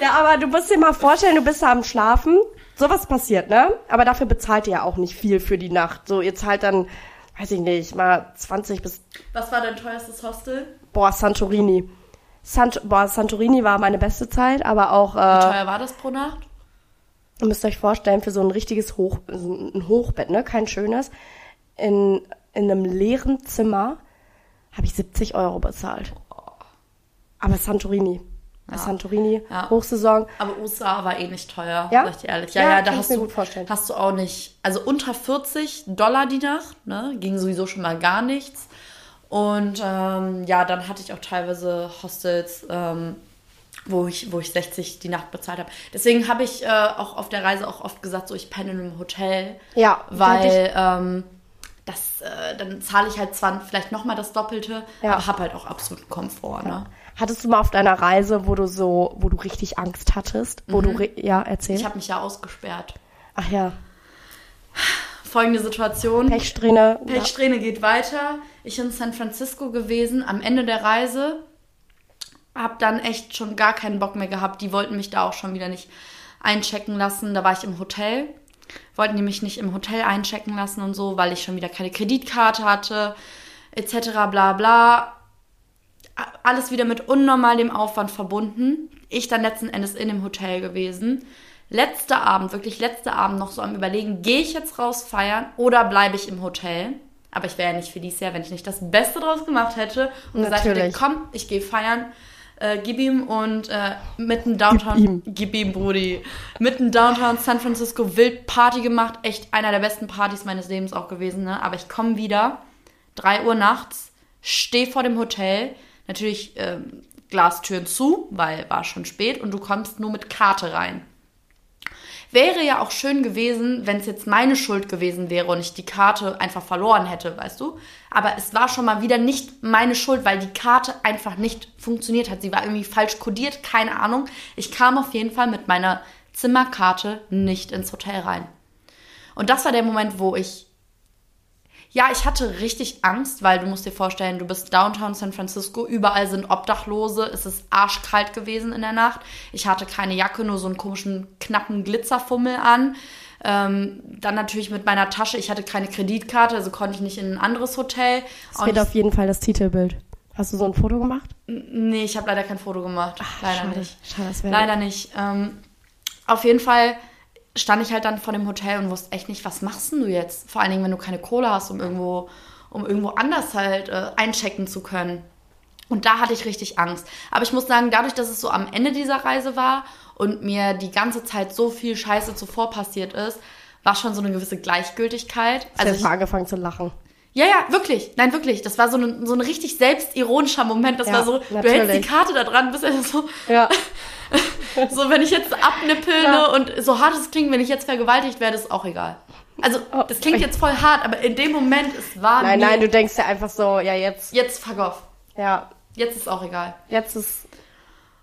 Ja, aber du musst dir mal vorstellen, du bist da am Schlafen. Sowas passiert, ne? Aber dafür bezahlt ihr ja auch nicht viel für die Nacht. So, ihr zahlt dann, weiß ich nicht, mal 20 bis. Was war dein teuerstes Hostel? Boah, Santorini. Sant Boah, Santorini war meine beste Zeit, aber auch. Äh, Wie teuer war das pro Nacht? Ihr müsst euch vorstellen, für so ein richtiges Hoch, ein Hochbett, ne? Kein schönes in, in einem leeren Zimmer habe ich 70 Euro bezahlt. Aber Santorini. Ja. Santorini, ja. Hochsaison. Aber USA war eh nicht teuer, ja? sag ich ehrlich. Ja, ja, ja da hast du, hast du auch nicht, also unter 40 Dollar die Nacht, ne? Ging sowieso schon mal gar nichts. Und ähm, ja, dann hatte ich auch teilweise Hostels, ähm, wo ich, wo ich 60 die Nacht bezahlt habe. Deswegen habe ich äh, auch auf der Reise auch oft gesagt, so ich penne in einem Hotel. Ja, weil ähm, das, äh, dann zahle ich halt zwar vielleicht nochmal das Doppelte, ja. aber habe halt auch absoluten Komfort. Ne? Hattest du mal auf deiner Reise, wo du so, wo du richtig Angst hattest, wo mhm. du, ja, erzähl. Ich habe mich ja ausgesperrt. Ach ja. Folgende Situation. Pechsträhne. Pechsträhne ja. geht weiter. Ich in San Francisco gewesen, am Ende der Reise. Hab dann echt schon gar keinen Bock mehr gehabt. Die wollten mich da auch schon wieder nicht einchecken lassen. Da war ich im Hotel wollten die mich nicht im Hotel einchecken lassen und so, weil ich schon wieder keine Kreditkarte hatte, etc. bla bla. Alles wieder mit unnormalem Aufwand verbunden. Ich dann letzten Endes in dem Hotel gewesen. Letzter Abend, wirklich letzter Abend noch so am Überlegen, gehe ich jetzt raus feiern oder bleibe ich im Hotel? Aber ich wäre ja nicht für dieses Jahr, wenn ich nicht das Beste draus gemacht hätte und Natürlich. gesagt hätte, komm, ich gehe feiern äh, gib ihm und äh, mitten Downtown, gib ihm. gib ihm, Brudi, mitten Downtown San Francisco wild Party gemacht, echt einer der besten Partys meines Lebens auch gewesen, ne? Aber ich komme wieder, 3 Uhr nachts, stehe vor dem Hotel, natürlich ähm, Glastüren zu, weil war schon spät und du kommst nur mit Karte rein. Wäre ja auch schön gewesen, wenn es jetzt meine Schuld gewesen wäre und ich die Karte einfach verloren hätte, weißt du? Aber es war schon mal wieder nicht meine Schuld, weil die Karte einfach nicht funktioniert hat. Sie war irgendwie falsch kodiert, keine Ahnung. Ich kam auf jeden Fall mit meiner Zimmerkarte nicht ins Hotel rein. Und das war der Moment, wo ich ja, ich hatte richtig Angst, weil du musst dir vorstellen, du bist Downtown San Francisco, überall sind Obdachlose, es ist arschkalt gewesen in der Nacht. Ich hatte keine Jacke, nur so einen komischen, knappen Glitzerfummel an. Ähm, dann natürlich mit meiner Tasche, ich hatte keine Kreditkarte, also konnte ich nicht in ein anderes Hotel. Das wird auf jeden Fall das Titelbild. Hast du so ein Foto gemacht? Nee, ich habe leider kein Foto gemacht. Ach, leider schade. nicht. Schade, Leider nicht. Ähm, auf jeden Fall stand ich halt dann vor dem Hotel und wusste echt nicht, was machst denn du jetzt? Vor allen Dingen, wenn du keine Kohle hast, um irgendwo, um irgendwo anders halt äh, einchecken zu können. Und da hatte ich richtig Angst. Aber ich muss sagen, dadurch, dass es so am Ende dieser Reise war und mir die ganze Zeit so viel Scheiße zuvor passiert ist, war schon so eine gewisse Gleichgültigkeit. Also ich habe angefangen zu lachen. ja, ja, wirklich. Nein, wirklich. Das war so ein, so ein richtig selbstironischer Moment. Das Ja, war so, du hältst natürlich. die Karte da dran, bist ja so, Ja. so, wenn ich jetzt abnippel Ja. ne, und so hart es klingt, wenn ich jetzt vergewaltigt werde, ist auch egal. Also, Oh. das klingt jetzt voll hart, aber in dem Moment, es war Nein, nein, du denkst ja einfach so, ja jetzt, jetzt fuck off. ja, Jetzt ist auch egal. jetzt ist,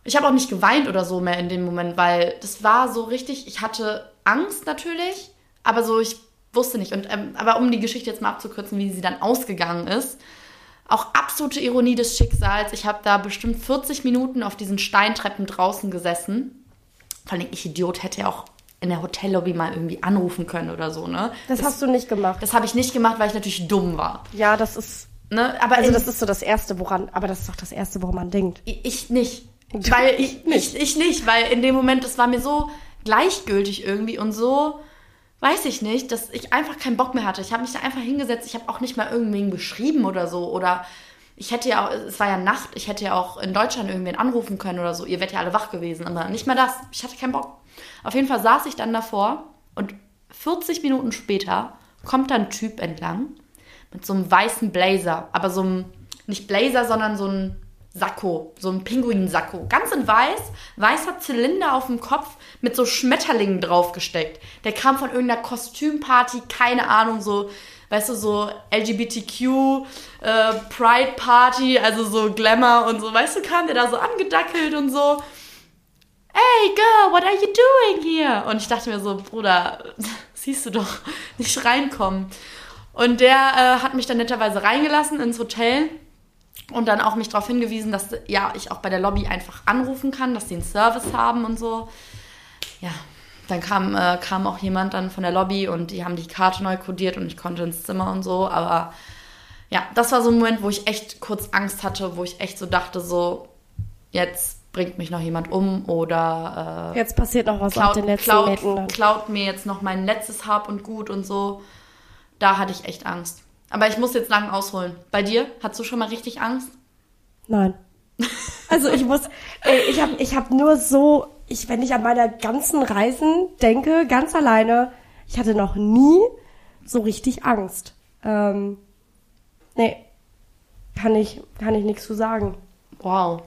Ich habe auch nicht geweint oder so mehr in dem Moment, weil das war so richtig, ich hatte Angst natürlich, aber so, ich wusste nicht. Und, ähm, aber um die Geschichte jetzt mal abzukürzen, wie sie dann ausgegangen ist, auch absolute Ironie des Schicksals. Ich habe da bestimmt 40 Minuten auf diesen Steintreppen draußen gesessen. Vor allem, ich Idiot hätte ja auch in der Hotellobby mal irgendwie anrufen können oder so, ne? das, hast du nicht gemacht. Das habe ich nicht gemacht, weil ich natürlich dumm war. Ja, das ist, Ne? Aber also das ist so das Erste, woran, aber das ist doch das Erste, woran man denkt. Ich nicht. Weil ich, ich, ich nicht, weil in dem Moment, das war mir so gleichgültig irgendwie und so, weiß ich nicht, dass ich einfach keinen Bock mehr hatte. Ich habe mich da einfach hingesetzt, ich habe auch nicht mal irgendwen geschrieben oder so. Oder ich hätte ja auch, es war ja Nacht, ich hätte ja auch in Deutschland irgendwen anrufen können oder so. Ihr wärt ja alle wach gewesen, aber nicht mal das. Ich hatte keinen Bock. Auf jeden Fall saß ich dann davor und 40 Minuten später kommt da ein Typ entlang mit so einem weißen Blazer, aber so einem, nicht Blazer, sondern so ein Sakko, so ein Pinguinsacko. Ganz in weiß, weißer Zylinder auf dem Kopf mit so Schmetterlingen draufgesteckt. Der kam von irgendeiner Kostümparty, keine Ahnung, so, weißt du, so LGBTQ, äh, Pride Party, also so Glamour und so, weißt du, kam der da so angedackelt und so. Hey girl, what are you doing here? Und ich dachte mir so, Bruder, siehst du doch, nicht reinkommen. Und der äh, hat mich dann netterweise reingelassen ins Hotel und dann auch mich darauf hingewiesen, dass ja, ich auch bei der Lobby einfach anrufen kann, dass sie einen Service haben und so. Ja, dann kam, äh, kam auch jemand dann von der Lobby und die haben die Karte neu kodiert und ich konnte ins Zimmer und so. Aber ja, das war so ein Moment, wo ich echt kurz Angst hatte, wo ich echt so dachte, so, jetzt bringt mich noch jemand um oder äh, Jetzt passiert noch was auf klaut, den letzten klaut, klaut mir jetzt noch mein letztes Hab und Gut und so. Da hatte ich echt Angst. Aber ich muss jetzt lang ausholen. Bei dir? Hast du schon mal richtig Angst? Nein. Also ich muss, ey, ich habe ich hab nur so, ich, wenn ich an meine ganzen Reisen denke, ganz alleine, ich hatte noch nie so richtig Angst. Ähm, nee, kann ich, kann ich nichts zu sagen. Wow.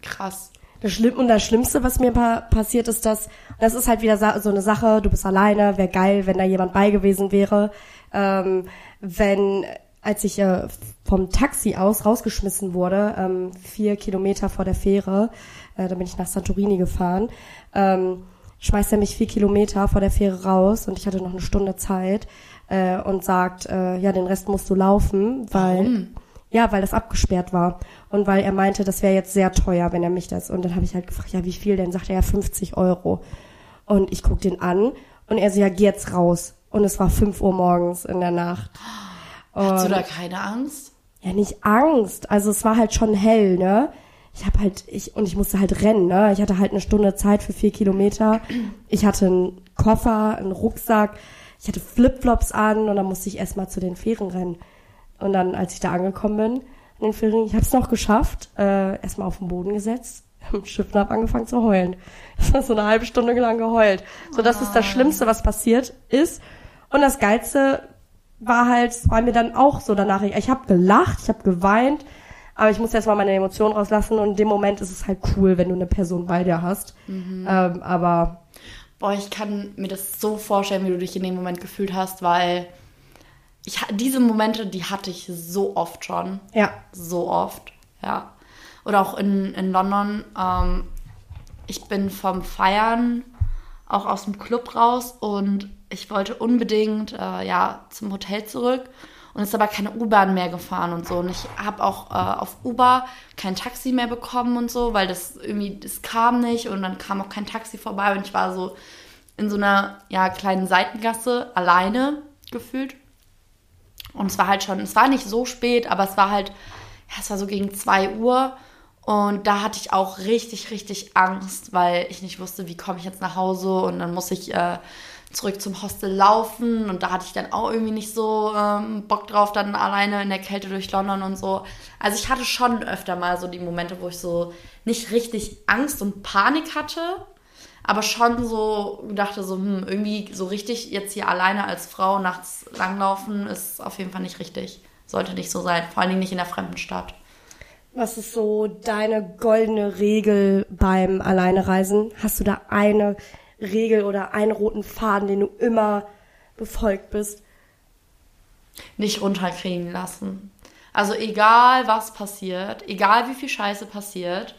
Krass. Das Schlimm und das Schlimmste, was mir pa passiert, ist, dass das ist halt wieder so eine Sache. Du bist alleine, wäre geil, wenn da jemand bei gewesen wäre. Ähm, wenn als ich äh, vom Taxi aus rausgeschmissen wurde, ähm, vier Kilometer vor der Fähre, äh, da bin ich nach Santorini gefahren, ähm, schmeißt er mich vier Kilometer vor der Fähre raus und ich hatte noch eine Stunde Zeit äh, und sagt, äh, ja, den Rest musst du laufen, weil Warum? Ja, weil das abgesperrt war. Und weil er meinte, das wäre jetzt sehr teuer, wenn er mich das. Und dann habe ich halt gefragt, ja, wie viel denn? Sagt er ja 50 Euro. Und ich guck den an und er so, ja, geh jetzt raus. Und es war 5 Uhr morgens in der Nacht. Hast du da keine Angst? ja, nicht Angst. Also es war halt schon hell, ne? Ich habe halt, ich, und ich musste halt rennen, ne? Ich hatte halt eine Stunde Zeit für vier Kilometer. Ich hatte einen Koffer, einen Rucksack, ich hatte Flipflops an und dann musste ich erstmal zu den Fähren rennen. Und dann, als ich da angekommen bin, an den Fähren, ich habe es noch geschafft, äh, erstmal auf den Boden gesetzt, im Schiff und habe angefangen zu heulen. Das war so eine halbe Stunde lang geheult. So, das ist das Schlimmste, was passiert ist. Und das Geilste war halt, war mir dann auch so danach, ich, ich habe gelacht, ich habe geweint, aber ich muss erst mal meine Emotionen rauslassen und in dem Moment ist es halt cool, wenn du eine Person bei dir hast. Ähm, aber Boah, ich kann mir das so vorstellen, wie du dich in dem Moment gefühlt hast, weil ich diese Momente, die hatte ich so oft schon. Ja. So oft, ja. Oder auch in, in London. Ähm, ich bin vom Feiern auch aus dem Club raus und ich wollte unbedingt äh, ja zum Hotel zurück und ist aber keine U-Bahn mehr gefahren und so und ich habe auch äh, auf Uber kein Taxi mehr bekommen und so, weil das irgendwie das kam nicht und dann kam auch kein Taxi vorbei und ich war so in so einer ja kleinen Seitengasse alleine gefühlt und es war halt schon, es war nicht so spät, aber es war halt ja, es war so gegen 2 Uhr. Und da hatte ich auch richtig, richtig Angst, weil ich nicht wusste, wie komme ich jetzt nach Hause? Und dann muss ich äh, zurück zum Hostel laufen. Und da hatte ich dann auch irgendwie nicht so ähm, Bock drauf, dann alleine in der Kälte durch London und so. Also ich hatte schon öfter mal so die Momente, wo ich so nicht richtig Angst und Panik hatte, aber schon so dachte so, hm, irgendwie so richtig jetzt hier alleine als Frau nachts langlaufen ist auf jeden Fall nicht richtig. Sollte nicht so sein, vor allen Dingen nicht in der fremden Stadt. Was ist so deine goldene Regel beim Alleinereisen? Hast du da eine Regel oder einen roten Faden, den du immer befolgt bist? Nicht runterkriegen lassen. Also egal was passiert, egal wie viel Scheiße passiert,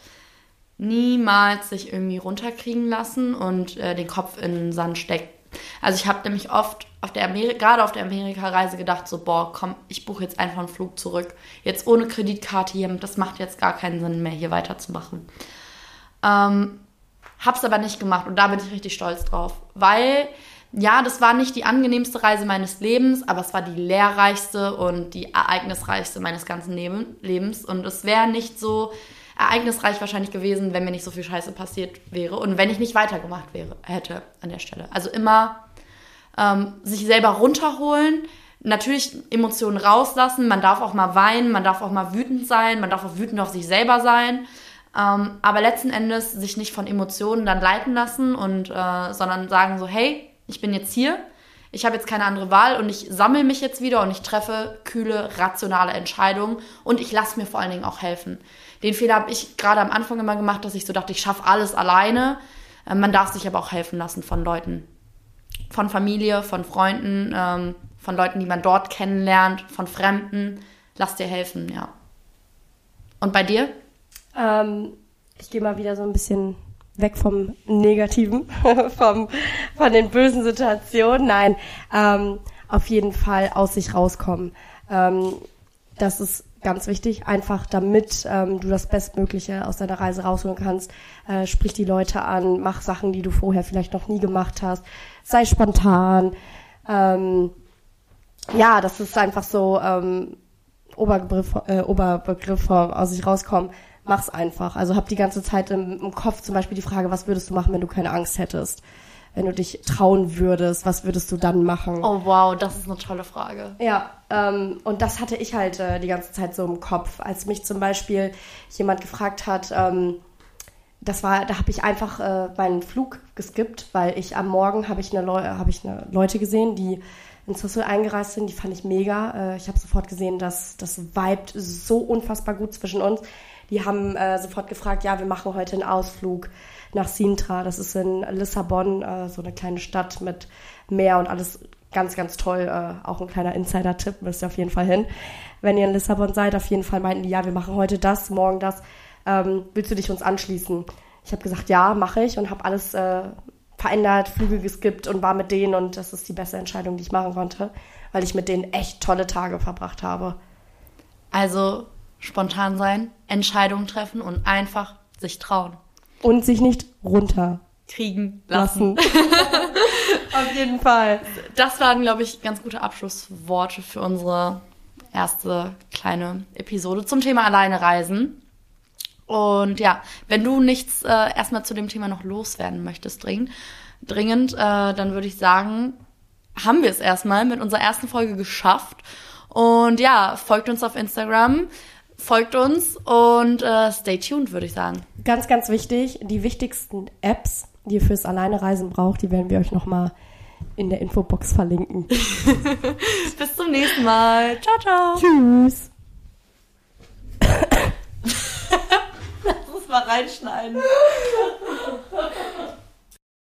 niemals sich irgendwie runterkriegen lassen und äh, den Kopf in den Sand stecken also ich habe nämlich oft auf der Ameri gerade auf der Amerika-Reise gedacht, so, boah, komm, ich buche jetzt einfach einen Flug zurück. Jetzt ohne Kreditkarte hier, das macht jetzt gar keinen Sinn mehr, hier weiterzumachen. Ähm, hab's aber nicht gemacht und da bin ich richtig stolz drauf. Weil, ja, das war nicht die angenehmste Reise meines Lebens, aber es war die lehrreichste und die ereignisreichste meines ganzen Lebens. Und es wäre nicht so ereignisreich wahrscheinlich gewesen, wenn mir nicht so viel Scheiße passiert wäre und wenn ich nicht weitergemacht wäre, hätte an der Stelle. Also immer ähm, sich selber runterholen, natürlich Emotionen rauslassen, man darf auch mal weinen, man darf auch mal wütend sein, man darf auch wütend auf sich selber sein. Ähm, aber letzten Endes sich nicht von Emotionen dann leiten lassen und äh, sondern sagen so, hey, ich bin jetzt hier, ich habe jetzt keine andere Wahl und ich sammle mich jetzt wieder und ich treffe kühle, rationale Entscheidungen und ich lasse mir vor allen Dingen auch helfen. Den Fehler habe ich gerade am Anfang immer gemacht, dass ich so dachte, ich schaffe alles alleine. Äh, man darf sich aber auch helfen lassen von Leuten. Von Familie, von Freunden, ähm, von Leuten, die man dort kennenlernt, von Fremden. Lass dir helfen, ja. Und bei dir? Ähm, ich gehe mal wieder so ein bisschen weg vom Negativen, vom, von den bösen Situationen. Nein, ähm, auf jeden Fall aus sich rauskommen. Ähm, das ist ganz wichtig, einfach damit ähm, du das Bestmögliche aus deiner Reise rausholen kannst. Äh, sprich die Leute an, mach Sachen, die du vorher vielleicht noch nie gemacht hast, sei spontan. Ähm, ja, das ist einfach so ähm, Oberbegriff, äh, Oberbegriff aus sich rauskommen. Mach's einfach. Also hab die ganze Zeit im, im Kopf zum Beispiel die Frage, was würdest du machen, wenn du keine Angst hättest? Wenn du dich trauen würdest, was würdest du dann machen? Oh wow, das ist eine tolle Frage. Ja, ähm, und das hatte ich halt äh, die ganze Zeit so im Kopf, als mich zum Beispiel jemand gefragt hat, ähm, das war, da habe ich einfach äh, meinen Flug geskippt, weil ich am Morgen habe ich eine Leu habe ich eine Leute gesehen, die ins Hostel eingereist sind, die fand ich mega. Äh, ich habe sofort gesehen, dass das vibet so unfassbar gut zwischen uns. Die haben äh, sofort gefragt, ja, wir machen heute einen Ausflug nach Sintra. Das ist in Lissabon, äh, so eine kleine Stadt mit Meer und alles ganz, ganz toll. Äh, auch ein kleiner Insider-Tipp, müsst ihr auf jeden Fall hin. Wenn ihr in Lissabon seid, auf jeden Fall meinten die, ja, wir machen heute das, morgen das. Ähm, willst du dich uns anschließen? Ich habe gesagt, ja, mache ich und habe alles äh, verändert, Flüge geskippt und war mit denen und das ist die beste Entscheidung, die ich machen konnte, weil ich mit denen echt tolle Tage verbracht habe. Also spontan sein, Entscheidungen treffen und einfach sich trauen. Und sich nicht runterkriegen lassen. lassen. Auf jeden Fall. Das waren, glaube ich, ganz gute Abschlussworte für unsere erste kleine Episode zum Thema Alleine reisen. Und ja, wenn du nichts äh, erstmal zu dem Thema noch loswerden möchtest, dringend, dringend äh, dann würde ich sagen, haben wir es erstmal mit unserer ersten Folge geschafft. Und ja, folgt uns auf Instagram folgt uns und äh, stay tuned, würde ich sagen. Ganz, ganz wichtig, die wichtigsten Apps, die ihr fürs Alleinereisen braucht, die werden wir euch nochmal in der Infobox verlinken. Bis zum nächsten Mal. Ciao, ciao. Tschüss. Lass uns mal reinschneiden.